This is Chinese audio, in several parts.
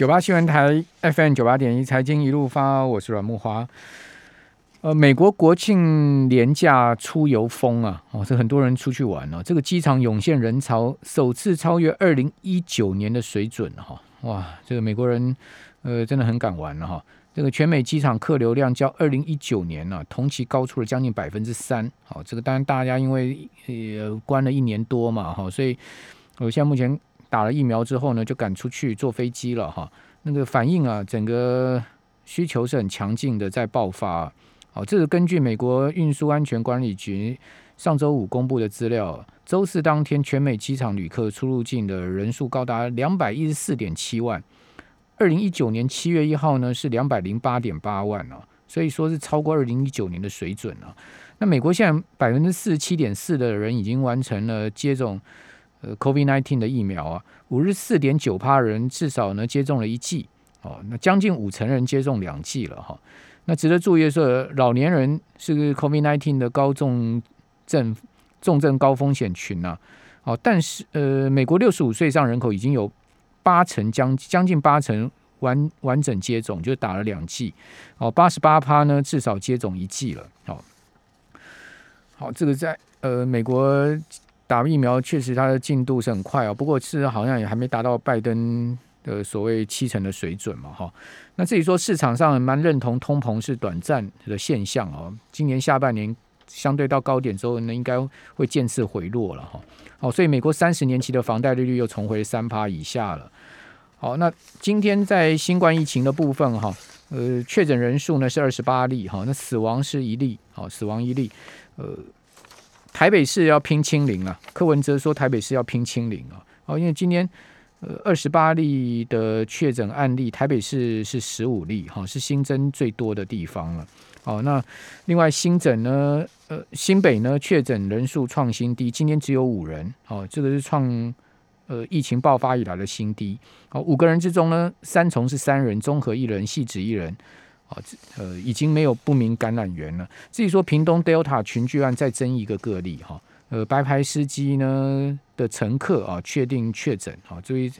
九八新闻台 FM 九八点一财经一路发，我是阮木华。呃，美国国庆廉假出游风啊，哦，是很多人出去玩哦。这个机场涌现人潮，首次超越二零一九年的水准哈。哇，这个美国人呃真的很敢玩了哈。这个全美机场客流量较二零一九年呢同期高出了将近百分之三。好，这个当然大家因为呃关了一年多嘛哈，所以我现在目前。打了疫苗之后呢，就赶出去坐飞机了哈。那个反应啊，整个需求是很强劲的，在爆发。好，这是根据美国运输安全管理局上周五公布的资料。周四当天，全美机场旅客出入境的人数高达两百一十四点七万。二零一九年七月一号呢，是两百零八点八万啊，所以说是超过二零一九年的水准了。那美国现在百分之四十七点四的人已经完成了接种。呃，COVID-19 的疫苗啊，五十四点九趴人至少呢接种了一剂哦，那将近五成人接种两剂了哈。那值得注意的是，老年人是 COVID-19 的高重症重症高风险群呐。哦，但是呃，美国六十五岁以上人口已经有八成将将近八成完完整接种，就打了两剂哦，八十八趴呢至少接种一剂了。好，好，这个在呃美国。打疫苗确实它的进度是很快哦，不过是好像也还没达到拜登的所谓七成的水准嘛，哈。那至于说市场上蛮认同通膨是短暂的现象哦，今年下半年相对到高点之后呢，应该会渐次回落了哈。好，所以美国三十年期的房贷利率又重回三趴以下了。好，那今天在新冠疫情的部分哈，呃，确诊人数呢是二十八例哈，那死亡是一例，好，死亡一例，呃。台北市要拼清零啊！柯文哲说台北市要拼清零啊！哦，因为今天呃二十八例的确诊案例，台北市是十五例，哈，是新增最多的地方了。哦，那另外新诊呢，呃，新北呢确诊人数创新低，今天只有五人，哦，这个是创呃疫情爆发以来的新低。哦，五个人之中呢，三重是三人，综合一人，细致一人。啊，呃，已经没有不明感染源了。至于说屏东 Delta 群聚案再增一个个例哈，呃，白牌司机呢的乘客啊确定确诊啊，注意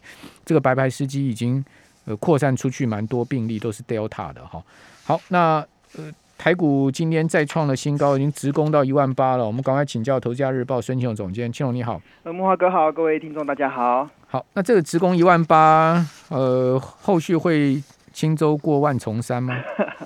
这个白牌司机已经呃扩散出去蛮多病例都是 Delta 的哈。好，那呃台股今天再创了新高，已经直攻到一万八了。我们赶快请教投家日报孙庆勇总监，庆荣你好。呃，木华哥好，各位听众大家好。好，那这个直攻一万八，呃，后续会。轻舟过万重山吗？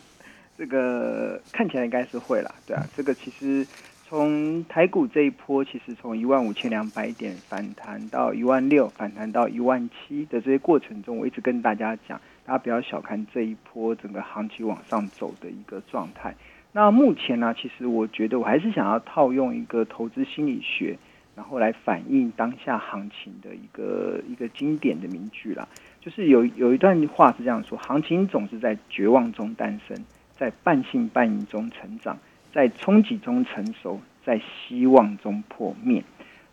这个看起来应该是会啦，对啊。这个其实从台股这一波，其实从一万五千两百点反弹到一万六，反弹到一万七的这些过程中，我一直跟大家讲，大家不要小看这一波整个行情往上走的一个状态。那目前呢，其实我觉得我还是想要套用一个投资心理学，然后来反映当下行情的一个一个经典的名句啦。就是有有一段话是这样说：行情总是在绝望中诞生，在半信半疑中成长，在冲击中成熟，在希望中破灭。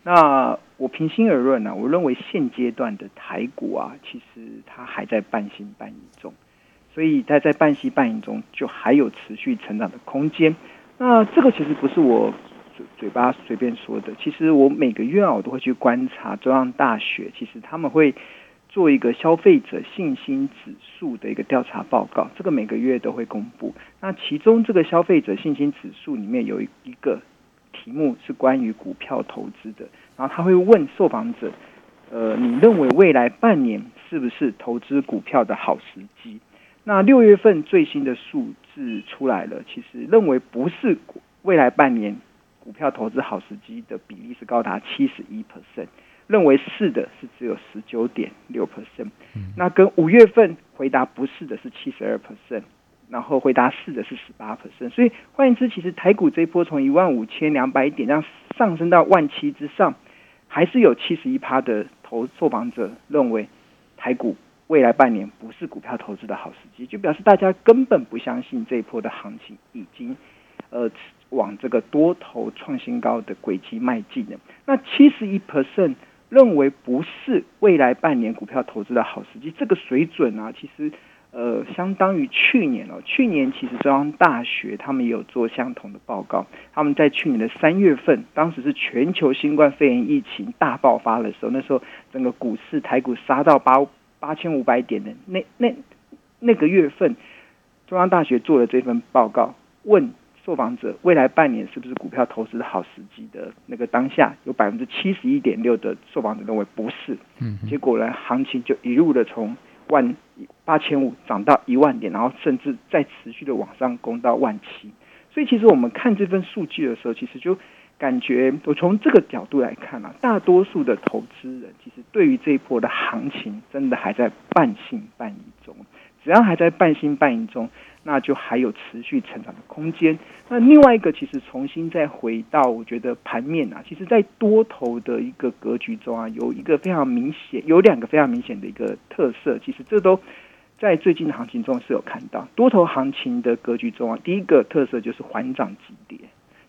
那我平心而论呢，我认为现阶段的台股啊，其实它还在半信半疑中，所以它在半信半疑中就还有持续成长的空间。那这个其实不是我嘴嘴巴随便说的，其实我每个月啊，我都会去观察中央大学，其实他们会。做一个消费者信心指数的一个调查报告，这个每个月都会公布。那其中这个消费者信心指数里面有一一个题目是关于股票投资的，然后他会问受访者：，呃，你认为未来半年是不是投资股票的好时机？那六月份最新的数字出来了，其实认为不是未来半年股票投资好时机的比例是高达七十一 percent。认为是的是只有十九点六 percent，那跟五月份回答不是的是七十二 percent，然后回答是的是十八 percent，所以换言之，其实台股这一波从一万五千两百点这样上升到万七之上，还是有七十一趴的投受访者认为台股未来半年不是股票投资的好时机，就表示大家根本不相信这一波的行情已经呃往这个多头创新高的轨迹迈进了。那七十一 percent。认为不是未来半年股票投资的好时机，这个水准啊，其实呃，相当于去年哦。去年其实中央大学他们也有做相同的报告，他们在去年的三月份，当时是全球新冠肺炎疫情大爆发的时候，那时候整个股市台股杀到八八千五百点的那那那个月份，中央大学做了这份报告，问受访者未来半年是不是股票投资的好时机的那个当下，有百分之七十一点六的受访者认为不是，嗯，结果呢，行情就一路的从万八千五涨到一万点，然后甚至再持续的往上攻到万七。所以其实我们看这份数据的时候，其实就感觉我从这个角度来看啊，大多数的投资人其实对于这一波的行情，真的还在半信半疑中。只要还在半信半疑中，那就还有持续成长的空间。那另外一个，其实重新再回到，我觉得盘面啊，其实在多头的一个格局中啊，有一个非常明显，有两个非常明显的一个特色。其实这都在最近的行情中是有看到多头行情的格局中啊，第一个特色就是缓涨急跌，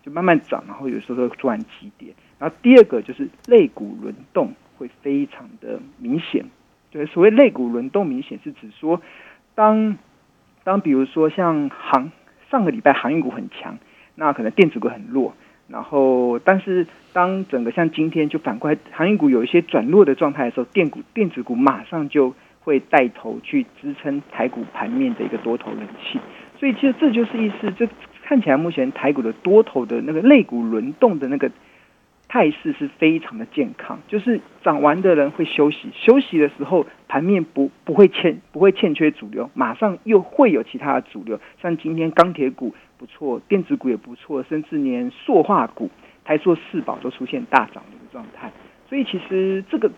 就慢慢涨，然后有时候会突然急跌。然后第二个就是肋骨轮动会非常的明显。对，所谓肋骨轮动明显，是指说。当当比如说像航上个礼拜航运股很强，那可能电子股很弱，然后但是当整个像今天就反过来航运股有一些转弱的状态的时候，电股电子股马上就会带头去支撑台股盘面的一个多头人气，所以其实这就是意思，这看起来目前台股的多头的那个类股轮动的那个。态势是非常的健康，就是涨完的人会休息，休息的时候盘面不不会欠不会欠缺主流，马上又会有其他的主流，像今天钢铁股不错，电子股也不错，甚至连塑化股、台塑四宝都出现大涨的一个状态，所以其实这个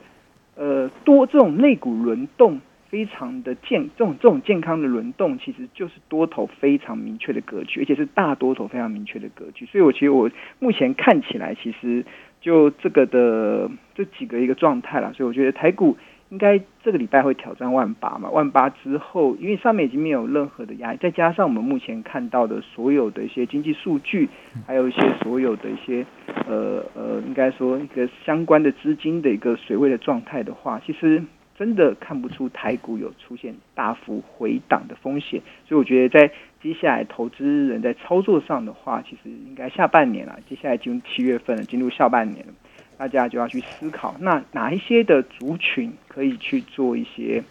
呃多这种类股轮动。非常的健，这种这种健康的轮动，其实就是多头非常明确的格局，而且是大多头非常明确的格局。所以，我其实我目前看起来，其实就这个的这几个一个状态啦。所以，我觉得台股应该这个礼拜会挑战万八嘛。万八之后，因为上面已经没有任何的压力，再加上我们目前看到的所有的一些经济数据，还有一些所有的一些呃呃，应该说一个相关的资金的一个水位的状态的话，其实。真的看不出台股有出现大幅回档的风险，所以我觉得在接下来投资人在操作上的话，其实应该下半年了，接下来进入七月份了，进入下半年了，大家就要去思考，那哪一些的族群可以去做一些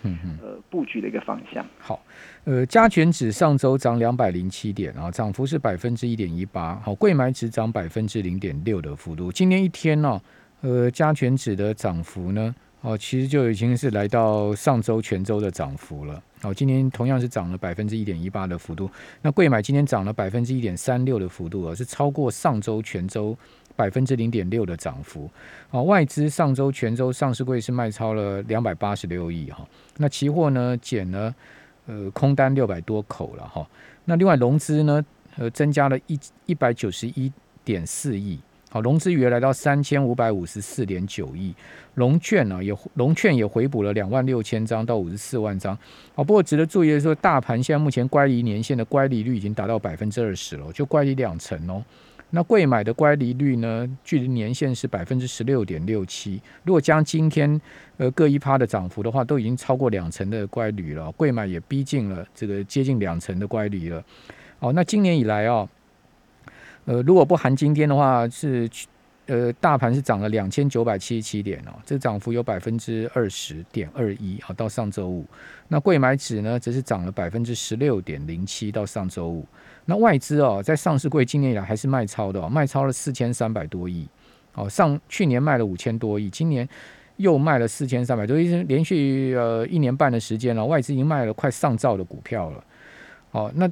呃布局的一个方向。好，呃，加权指上周涨两百零七点啊，涨幅是百分之一点一八。好，贵买指涨百分之零点六的幅度，今天一天呢，呃，加权指的涨幅呢？哦，其实就已经是来到上周全周的涨幅了。哦，今天同样是涨了百分之一点一八的幅度。那贵买今天涨了百分之一点三六的幅度啊，是超过上周全周百分之零点六的涨幅。哦，外资上周全周上市柜是卖超了两百八十六亿哈。那期货呢减了呃空单六百多口了哈。那另外融资呢呃增加了一一百九十一点四亿。好，融资余额来到三千五百五十四点九亿，融券呢也融券也回补了两万六千张到五十四万张。好，不过值得注意的是，大盘现在目前乖离年限的乖离率已经达到百分之二十了，就乖离两成哦。那贵买的乖离率呢，距离年限是百分之十六点六七。如果将今天呃各一趴的涨幅的话，都已经超过两成的乖离了，贵买也逼近了这个接近两成的乖离了。好，那今年以来啊。呃，如果不含今天的话，是呃，大盘是涨了两千九百七十七点哦，这涨幅有百分之二十点二一啊。到上周五，那贵买指呢，则是涨了百分之十六点零七。到上周五，那外资哦，在上市柜今年以来还是卖超的哦，卖超了四千三百多亿哦。上去年卖了五千多亿，今年又卖了四千三百多亿，连续呃一年半的时间了，外资已经卖了快上兆的股票了。哦，那。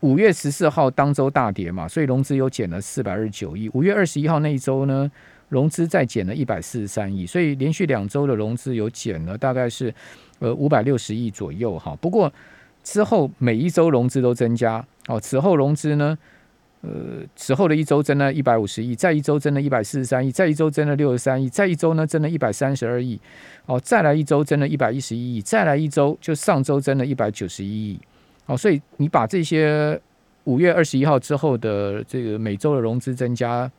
五月十四号当周大跌嘛，所以融资又减了四百二十九亿。五月二十一号那一周呢，融资再减了一百四十三亿，所以连续两周的融资有减了，大概是呃五百六十亿左右哈。不过之后每一周融资都增加哦，此后融资呢，呃，此后的一周增了一百五十亿，再一周增了一百四十三亿，再一周增了六十三亿，再一周呢增了一百三十二亿，哦，再来一周增了一百一十一亿，再来一周就上周增了一百九十一亿。哦，所以你把这些五月二十一号之后的这个每周的融资增加，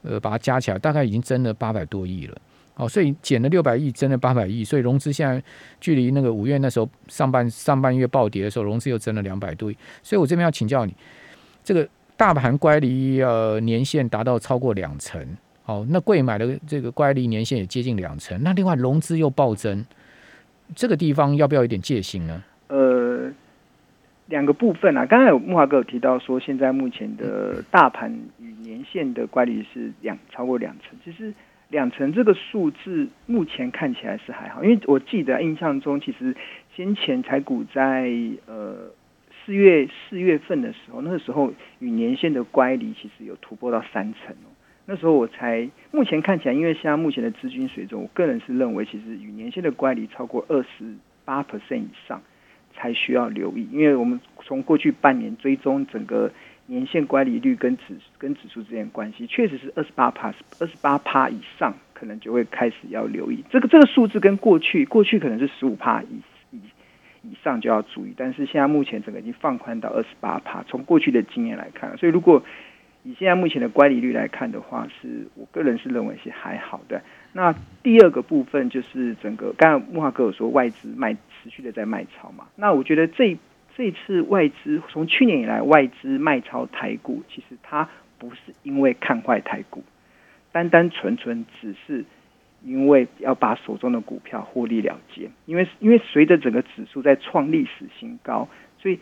呃，把它加起来，大概已经增了八百多亿了。哦，所以减了六百亿，增了八百亿，所以融资现在距离那个五月那时候上半上半月暴跌的时候，融资又增了两百多亿。所以我这边要请教你，这个大盘乖离呃年限达到超过两成，哦，那贵买的这个乖离年限也接近两成，那另外融资又暴增。这个地方要不要有点戒心呢？呃，两个部分啊，刚才有木华哥有提到说，现在目前的大盘与年线的乖离是两超过两成，其实两成这个数字目前看起来是还好，因为我记得印象中，其实先前才股在呃四月四月份的时候，那个时候与年线的乖离其实有突破到三成哦。那时候我才目前看起来，因为现在目前的资金水准，我个人是认为，其实与年线的乖离超过二十八 percent 以上才需要留意。因为我们从过去半年追踪整个年限乖离率跟指跟指数之间关系，确实是二十八帕二十八帕以上，可能就会开始要留意。这个这个数字跟过去过去可能是十五帕以以以上就要注意，但是现在目前整个已经放宽到二十八帕。从过去的经验来看，所以如果以现在目前的乖离率来看的话，是我个人是认为是还好的。那第二个部分就是整个，刚刚木华哥有说外资卖持续的在卖超嘛？那我觉得这这次外资从去年以来外资卖超台股，其实它不是因为看坏台股，单单纯纯只是因为要把手中的股票获利了结。因为因为随着整个指数在创历史新高，所以。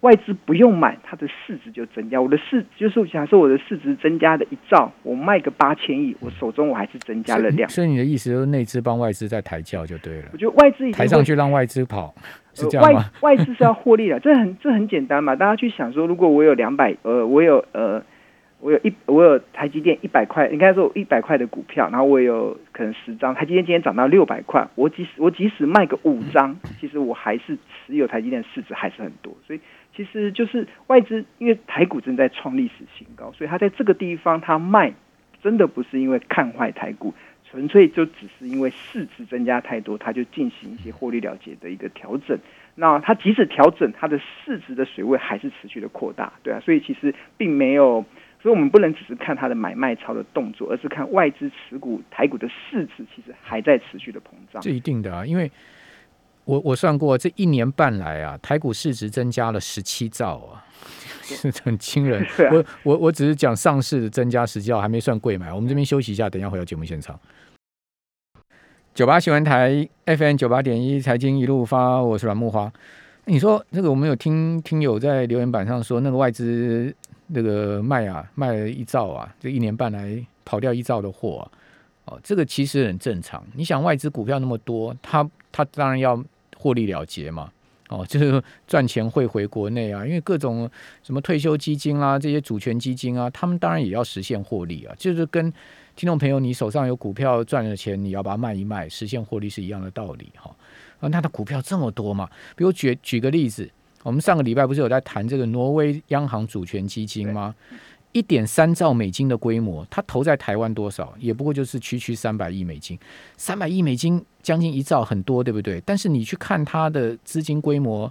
外资不用买，它的市值就增加。我的市就是假设我的市值增加的一兆，我卖个八千亿，我手中我还是增加了量。所以你的意思就是内资帮外资在抬轿就对了。我觉得外资抬上去让外资跑，是这样吗？外外资是要获利的，这很这很简单嘛。大家去想说，如果我有两百，呃，我有呃。我有一我有台积电一百块，应该说一百块的股票，然后我有可能十张。台积电今天涨到六百块，我即使我即使卖个五张，其实我还是持有台积电市值还是很多。所以其实就是外资，因为台股正在创历史新高，所以它在这个地方它卖，真的不是因为看坏台股，纯粹就只是因为市值增加太多，它就进行一些获利了结的一个调整。那它即使调整，它的市值的水位还是持续的扩大，对啊，所以其实并没有。所以，我们不能只是看它的买卖超的动作，而是看外资持股台股的市值，其实还在持续的膨胀。这一定的啊，因为我我算过，这一年半来啊，台股市值增加了十七兆啊，是很惊人。我我我只是讲上市的增加十七兆，还没算贵买。我们这边休息一下，等一下回到节目现场。九八新闻台 FM 九八点一财经一路发，我是阮木花。你说这个，我们有听听友在留言板上说，那个外资。那个卖啊，卖了一兆啊，这一年半来跑掉一兆的货，啊哦，这个其实很正常。你想外资股票那么多，他他当然要获利了结嘛，哦，就是赚钱汇回国内啊。因为各种什么退休基金啦，这些主权基金啊，他们当然也要实现获利啊。就是跟听众朋友，你手上有股票赚了钱，你要把它卖一卖，实现获利是一样的道理哈。啊，他的股票这么多嘛，比如举举个例子。我们上个礼拜不是有在谈这个挪威央行主权基金吗？一点三兆美金的规模，它投在台湾多少？也不过就是区区三百亿美金，三百亿美金将近一兆，很多对不对？但是你去看它的资金规模，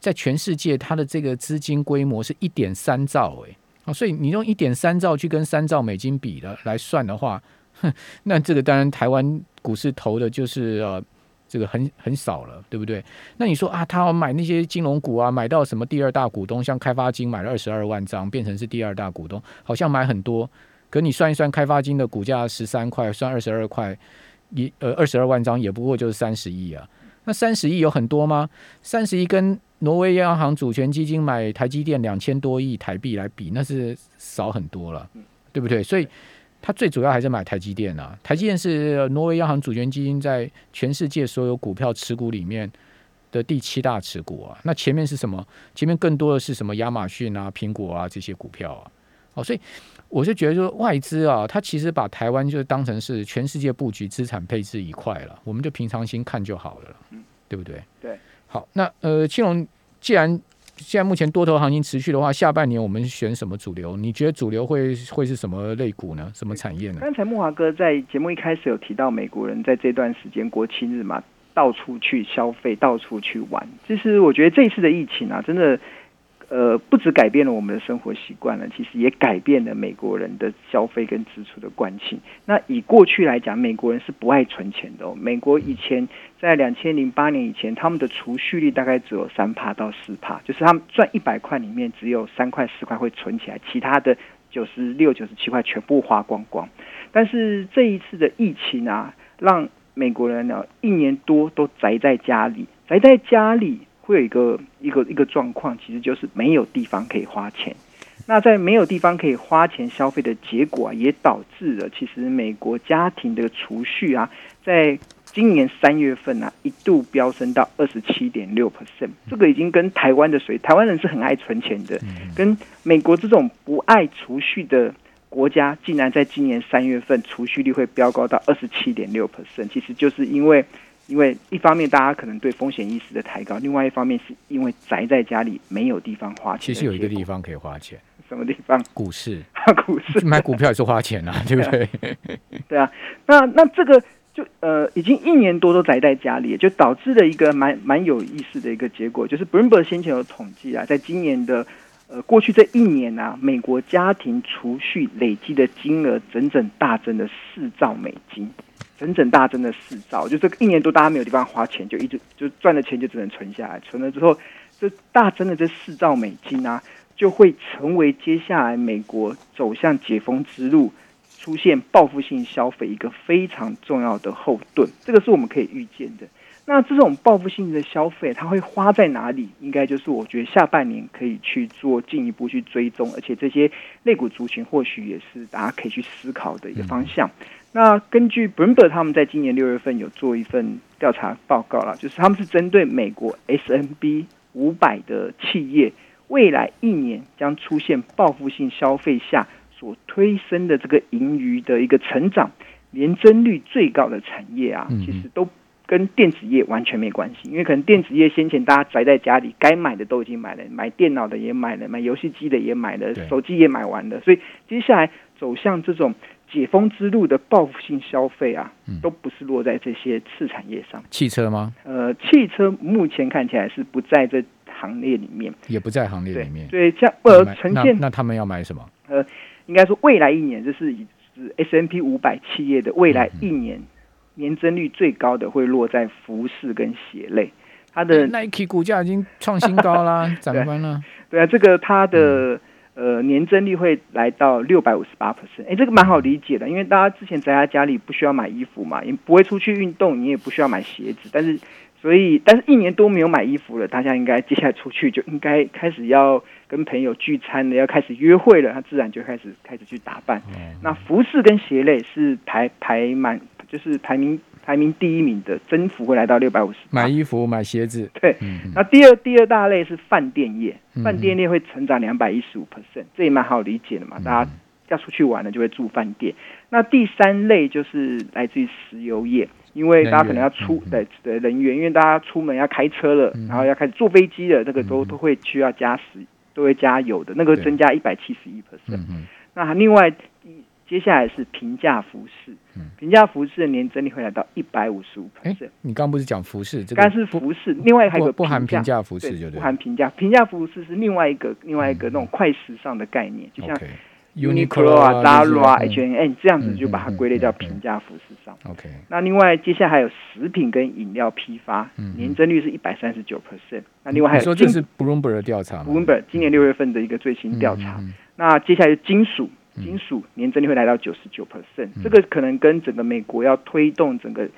在全世界它的这个资金规模是一点三兆，哎啊，所以你用一点三兆去跟三兆美金比的来算的话，哼，那这个当然台湾股市投的就是呃。这个很很少了，对不对？那你说啊，他要买那些金融股啊，买到什么第二大股东，像开发金买了二十二万张，变成是第二大股东，好像买很多。可你算一算，开发金的股价十三块，算二十二块，一呃二十二万张也不过就是三十亿啊。那三十亿有很多吗？三十亿跟挪威央行主权基金买台积电两千多亿台币来比，那是少很多了，对不对？所以。它最主要还是买台积电啊，台积电是挪威央行主权基金在全世界所有股票持股里面的第七大持股啊。那前面是什么？前面更多的是什么？亚马逊啊、苹果啊这些股票啊。哦，所以我是觉得说外资啊，它其实把台湾就是当成是全世界布局资产配置一块了，我们就平常心看就好了，对不对？对。好，那呃，青龙既然。现在目前多头行情持续的话，下半年我们选什么主流？你觉得主流会会是什么类股呢？什么产业呢？刚才木华哥在节目一开始有提到，美国人在这段时间国庆日嘛，到处去消费，到处去玩。其实我觉得这一次的疫情啊，真的。呃，不止改变了我们的生活习惯了，其实也改变了美国人的消费跟支出的惯性。那以过去来讲，美国人是不爱存钱的。美国以前在两千零八年以前，他们的储蓄率大概只有三帕到四帕，就是他们赚一百块里面只有三块四块会存起来，其他的九十六九十七块全部花光光。但是这一次的疫情啊，让美国人呢，一年多都宅在家里，宅在家里会有一个一个一个状况，其实就是没有地方可以花钱。那在没有地方可以花钱消费的结果啊，也导致了其实美国家庭的储蓄啊，在今年三月份啊，一度飙升到二十七点六 percent，这个已经跟台湾的水，台湾人是很爱存钱的，跟美国这种不爱储蓄的国家，竟然在今年三月份储蓄率会飙高到二十七点六 percent，其实就是因为。因为一方面大家可能对风险意识的抬高，另外一方面是因为宅在家里没有地方花钱。其实有一个地方可以花钱，什么地方？股市，股市 买股票也是花钱啊，对不对？对啊，那那这个就呃，已经一年多都宅在家里，就导致了一个蛮蛮有意思的一个结果，就是 Bloomberg 先前有统计啊，在今年的呃过去这一年啊，美国家庭储蓄累积的金额整整大增了四兆美金。整整大增的四兆，就这一年多大家没有地方花钱，就一直就赚的钱就只能存下来，存了之后，这大增的这四兆美金啊，就会成为接下来美国走向解封之路、出现报复性消费一个非常重要的后盾。这个是我们可以预见的。那这种报复性的消费，它会花在哪里？应该就是我觉得下半年可以去做进一步去追踪，而且这些类股族群或许也是大家可以去思考的一个方向。那根据 Bloomberg 他们在今年六月份有做一份调查报告了，就是他们是针对美国 S N B 五百的企业未来一年将出现报复性消费下所推升的这个盈余的一个成长年增率最高的产业啊，其实都跟电子业完全没关系，因为可能电子业先前大家宅在家里，该买的都已经买了，买电脑的也买了，买游戏机的也买了，手机也买完了，所以接下来走向这种。解封之路的报复性消费啊，都不是落在这些次产业上。汽车吗？呃，汽车目前看起来是不在这行列里面，也不在行列里面。对，像呃，呈现那他们要买什么？呃，应该说未来一年，这是以 S M P 五百企业的未来一年年增率最高的会落在服饰跟鞋类。它的 Nike 股价已经创新高啦，涨翻了。对啊，这个它的。呃，年增率会来到六百五十八 percent，哎，这个蛮好理解的，因为大家之前在家家里不需要买衣服嘛，也不会出去运动，你也不需要买鞋子，但是，所以，但是一年多没有买衣服了，大家应该接下来出去就 应该开始要跟朋友聚餐了，要开始约会了，他自然就开始开始去打扮。那服饰跟鞋类是排排满，就是排名。排名第一名的增幅会来到六百五十。买衣服、买鞋子。对，那第二第二大类是饭店业，饭店业会成长两百一十五 percent，这也蛮好理解的嘛，大家要出去玩了就会住饭店。那第三类就是来自于石油业，因为大家可能要出的的人员，因为大家出门要开车了，然后要开始坐飞机了，这个都都会需要加时，都会加油的，那个增加一百七十一 percent。那另外。接下来是平价服饰，平价服饰的年增率会来到一百五十五 percent。你刚不是讲服饰？刚是服饰，另外还有个不含平价服饰，就不含平价。平价服饰是另外一个另外一个那种快时尚的概念，就像 Uniqlo 啊、Zara 啊、H&M 这样子，就把它归类到平价服饰上。OK。那另外接下来还有食品跟饮料批发，年增率是一百三十九 percent。那另外还有说这是 Bloomberg 的调查，Bloomberg 今年六月份的一个最新调查。那接下来是金属。金属年增率会来到九十九 percent，这个可能跟整个美国要推动整个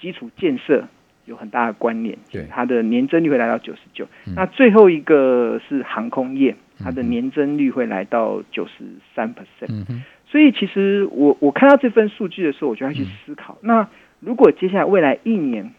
基础建设有很大的关联。对，它的年增率会来到九十九。那最后一个是航空业，它的年增率会来到九十三 percent。所以其实我我看到这份数据的时候，我就要去思考：那如果接下来未来一年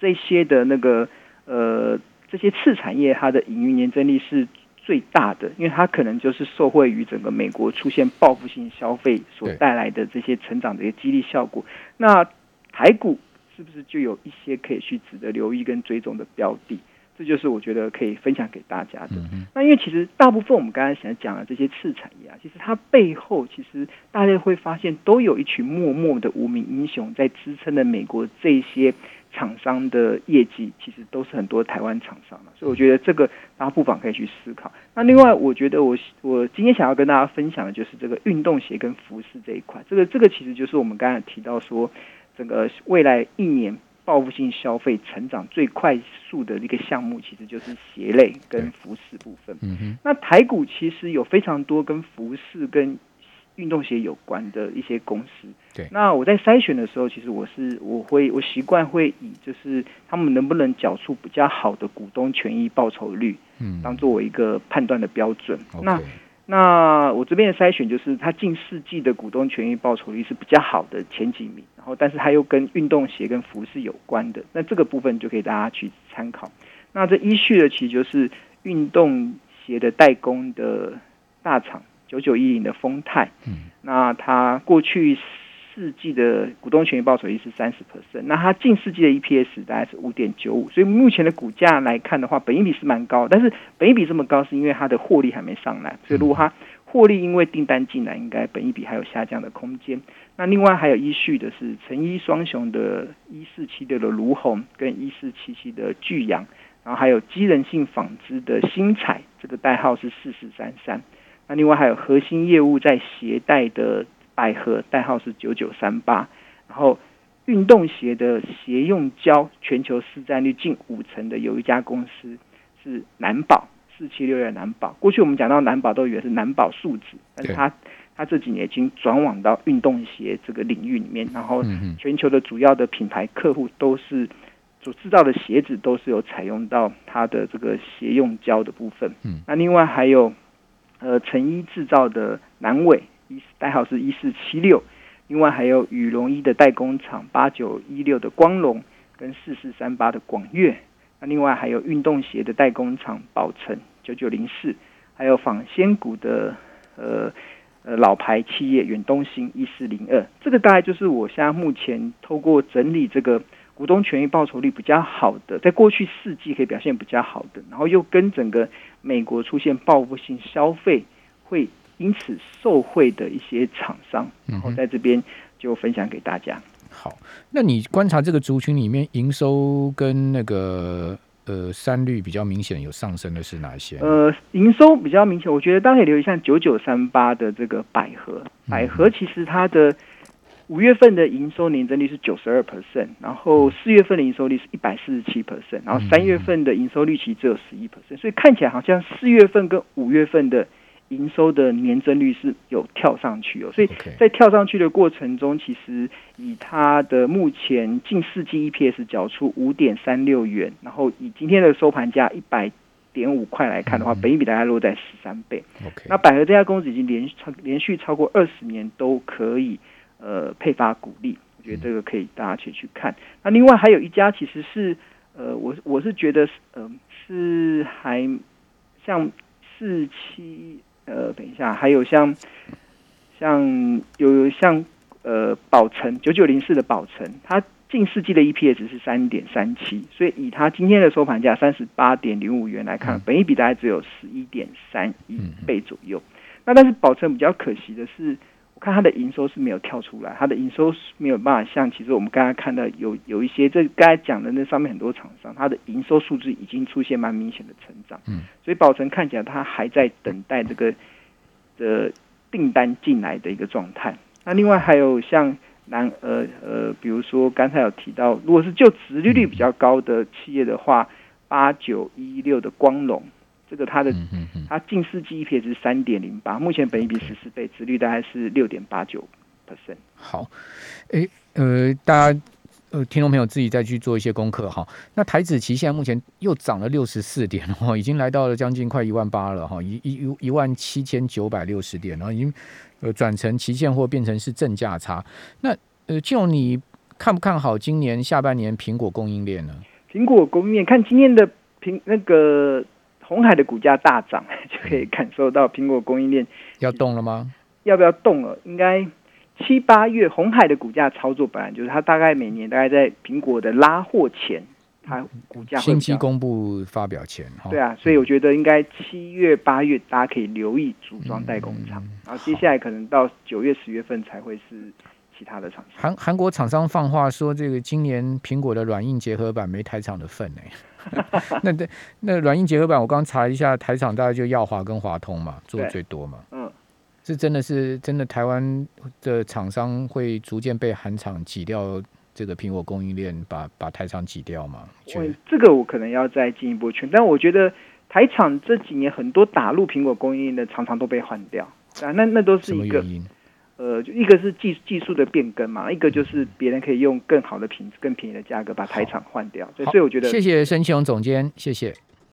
这些的那个呃这些次产业，它的营运年增率是？最大的，因为它可能就是受惠于整个美国出现报复性消费所带来的这些成长的一个激励效果。那台股是不是就有一些可以去值得留意跟追踪的标的？这就是我觉得可以分享给大家的。那因为其实大部分我们刚才想讲的这些次产业啊，其实它背后其实大家会发现都有一群默默的无名英雄在支撑着美国这些。厂商的业绩其实都是很多台湾厂商的，所以我觉得这个大家不妨可以去思考。那另外，我觉得我我今天想要跟大家分享的就是这个运动鞋跟服饰这一块。这个这个其实就是我们刚才提到说，整个未来一年报复性消费成长最快速的一个项目，其实就是鞋类跟服饰部分。嗯那台股其实有非常多跟服饰跟运动鞋有关的一些公司。对，那我在筛选的时候，其实我是我会我习惯会以就是他们能不能缴出比较好的股东权益报酬率，嗯，当作我一个判断的标准。那那我这边的筛选就是，它近四季的股东权益报酬率是比较好的前几名，然后但是它又跟运动鞋跟服饰有关的，那这个部分就可以大家去参考。那这依序的其实就是运动鞋的代工的大厂九九一零的丰泰，嗯，那它过去四季的股东权益报酬率是三十 percent，那它近四季的 EPS 大概是五点九五，所以目前的股价来看的话，本益比是蛮高，但是本益比这么高是因为它的获利还没上来，所以如果它获利因为订单进来，应该本益比还有下降的空间。那另外还有依序的是成衣双雄的一四七六的卢红跟一四七七的巨阳，然后还有机能性纺织的新彩，这个代号是四四三三。那另外还有核心业务在鞋带的百合，代号是九九三八。然后运动鞋的鞋用胶全球市占率近五成的有一家公司是南宝四七六的南宝。过去我们讲到南宝都以为是南宝树脂，但是它它这几年已经转往到运动鞋这个领域里面，然后全球的主要的品牌客户都是所制造的鞋子都是有采用到它的这个鞋用胶的部分。嗯，那另外还有呃成衣制造的南伟，一代号是一四七六，另外还有羽绒衣的代工厂八九一六的光荣跟四四三八的广越，那另外还有运动鞋的代工厂宝成九九零四，还有纺纤股的呃。呃，老牌企业远东新一四零二，这个大概就是我现在目前透过整理这个股东权益报酬率比较好的，在过去四季可以表现比较好的，然后又跟整个美国出现报复性消费会因此受惠的一些厂商，然后在这边就分享给大家。好，那你观察这个族群里面营收跟那个呃三率比较明显有上升的是哪些？呃，营收比较明显，我觉得大家可以留意像九九三八的这个百合，百合其实它的五月份的营收年增率是九十二 percent，然后四月份的营收率是一百四十七 percent，然后三月份的营收率其实只有十一 percent，所以看起来好像四月份跟五月份的营收的年增率是有跳上去哦，所以在跳上去的过程中，其实以它的目前近四季 EPS 缴出五点三六元，然后以今天的收盘价一百点五块来看的话，嗯。本益比大概落在十三倍。那百合这家公司已经连续超连续超过二十年都可以呃配发股利，我觉得这个可以大家去去看。那另外还有一家其实是呃我我是觉得是呃是还像四七呃等一下还有像像有像呃宝城九九零四的宝城，它近四季的 EPS 是三点三七，所以以它今天的收盘价三十八点零五元来看，嗯本一比大概只有十一点三一倍左右。那但是宝城比较可惜的是，我看它的营收是没有跳出来，它的营收是没有办法像其实我们刚才看到有有一些这刚才讲的那上面很多厂商，它的营收数字已经出现蛮明显的成长。嗯，所以宝城看起来它还在等待这个的订单进来的一个状态。那另外还有像南呃呃，比如说刚才有提到，如果是就殖利率比较高的企业的话，八九一六的光荣，这个它的它近四季 EPS 是三点零八，目前本益比十四倍，值率大概是六点八九 percent。好，诶，呃，大家呃，听众朋友自己再去做一些功课哈。那台子期现在目前又涨了六十四点哦，已经来到了将近快一万八了哈，一一一万七千九百六十点，然后已经呃转成期现货变成是正价差。那呃，就你看不看好今年下半年苹果供应链呢？苹果供应链，看今年的苹那个红海的股价大涨，就可以感受到苹果供应链要动了吗？要不要动了。应该七八月红海的股价操作本来就是它大概每年大概在苹果的拉货前，它股价会新机公布发表前哈。对啊，所以我觉得应该七月八月大家可以留意组装代工厂，嗯然后接下来可能到九月十月份才会是其他的厂商。韩韩国厂商放话说，这个今年苹果的软硬结合版没台厂的份哎、那对那软硬结合版，我刚查一下，台厂大概就耀华跟华通嘛，做的最多嘛。嗯，是真的是真的，台湾的厂商会逐渐被韩厂挤掉这个苹果供应链，把把台厂挤掉吗？这个我可能要再进一步劝，但我觉得台厂这几年很多打入苹果供应链的常常都被换掉，啊，那那都是一个原因？呃，就一个是技技术的变更嘛，一个就是别人可以用更好的品质、更便宜的价格把台厂换掉。所以，所以我觉得，谢谢申启勇总监，谢谢。